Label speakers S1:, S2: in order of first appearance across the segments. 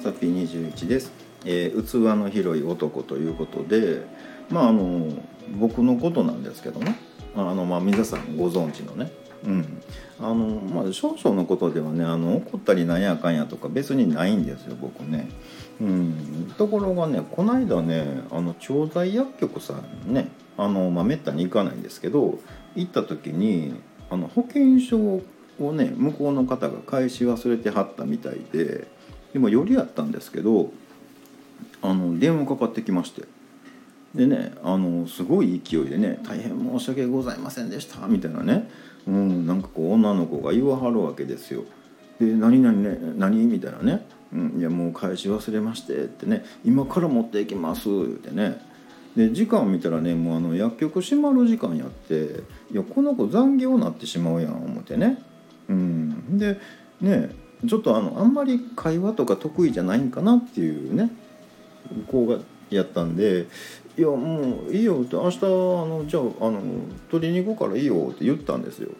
S1: さぴ21です、えー、器の広い男ということでまああの僕のことなんですけどね。あのまあ皆さんご存知のね。うん。あのまあ少々のことではねあの怒ったりなんやかんやとか別にないんですよ僕ね。うん。ところがねこの間ねあの調剤薬局さんねあのまあめったに行かないんですけど行った時にあの保険証をね向こうの方が返し忘れてはったみたいででも夜やったんですけどあの電話かかってきましてでねあのすごい勢いでね「大変申し訳ございませんでした」みたいなね、うん、なんかこう女の子が言わはるわけですよ。で「何々ね何?」みたいなね「うん、いやもう返し忘れまして」ってね「今から持っていきます」言うてねで時間を見たらねもうあの薬局閉まる時間やっていやこの子残業になってしまうやん思ってね。うん、でねちょっとあのあんまり会話とか得意じゃないんかなっていうね子がやったんで「いやもういいよ」って「明日あのじゃああの取りに行こうからいいよ」って言ったんですよ。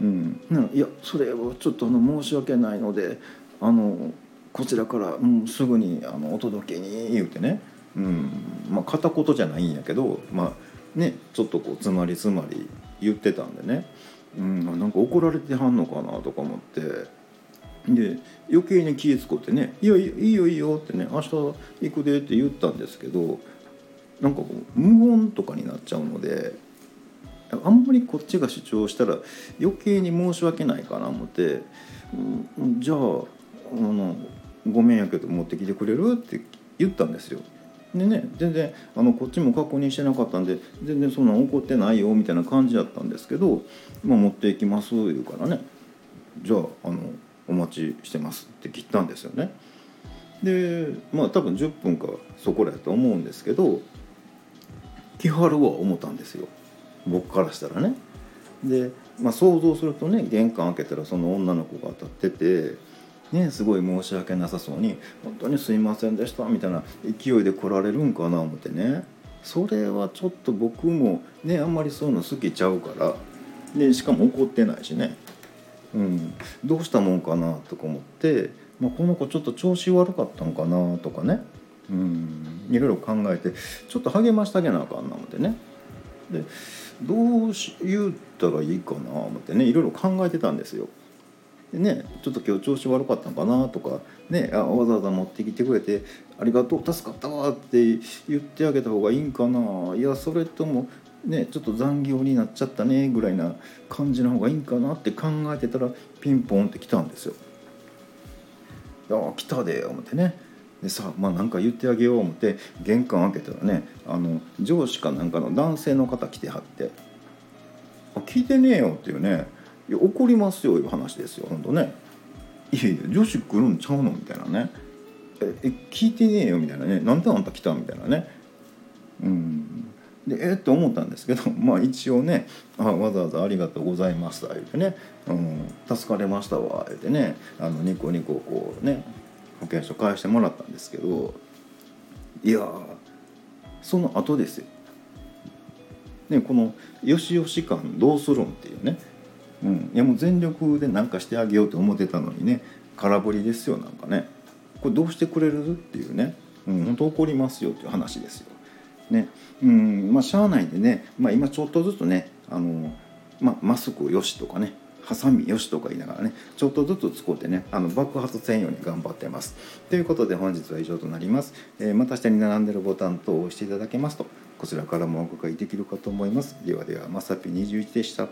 S1: うん、いやそれはちょっとあの申し訳ないのであのこちらからもうすぐにあのお届けに言うてね、うん。まあ、片言じゃないんやけど、まあね、ちょっとこうつまりつまり言ってたんでね、うん、なんか怒られてはんのかなとか思って。で余計に気ぃ使ってね「いやいいよいいよ」ってね「明日行くで」って言ったんですけどなんかこう無言とかになっちゃうのであんまりこっちが主張したら余計に申し訳ないかな思って「うん、じゃああのごめんやけど持ってきてくれる?」って言ったんですよ。でね全然あのこっちも確認してなかったんで全然そんな怒ってないよみたいな感じだったんですけど「まあ、持っていきます」言うからねじゃああのお待ちしてますって切ったんですよね。でまあ多分10分かそこらやと思うんですけど来はるは思ったんですよ僕からしたらね。で、まあ、想像するとね玄関開けたらその女の子が立ってて、ね、すごい申し訳なさそうに「本当にすいませんでした」みたいな勢いで来られるんかな思ってねそれはちょっと僕もねあんまりそういうの好きちゃうからでしかも怒ってないしねうん、どうしたもんかなとか思って、まあ、この子ちょっと調子悪かったんかなとかね、うん、いろいろ考えてちょっと励ましてあげなあかんな思ってね。でどうし言ったらいいかな思ってね。いろいろ考えてたんですよ。でねちょっと今日調子悪かったんかなとかね。あわざわざ持ってきてくれて「ありがとう助かったわ」って言ってあげた方がいいんかな。いやそれともね、ちょっと残業になっちゃったねぐらいな感じの方がいいんかなって考えてたらピンポンって来たんですよ。あ来たで思ってねでさまあなんか言ってあげよう思って玄関開けたらねあの上司かなんかの男性の方来てはって「あ聞いてねえよ」っていうね「いや怒りますよ」いう話ですよほんとね。いやいや女子来るんちゃうのみたいなねええ聞いてねえよみたいなねなんであんた来たみたいなねでえっと思ったんですけど まあ一応ね「あわざわざありがとうございました」言うてね「うん、助かりましたわ」言うてねあのニコニコこうね保険証返してもらったんですけどいやその後ですよ。ね、このよしよし感どうするんっていうね、うん、いやもう全力で何かしてあげようと思ってたのにね空振りですよなんかねこれどうしてくれる？っていうね、うん、本当怒りますよっていう話ですよ。ね。うんまあしゃあないんでね、まあ、今ちょっとずつねあの、まあ、マスクよしとかねハサミよしとか言いながらねちょっとずつ使ってねあの爆発せんように頑張ってます。ということで本日は以上となります、えー、また下に並んでるボタン等を押していただけますとこちらからもお伺いできるかと思います。ではではまさぴ21でした。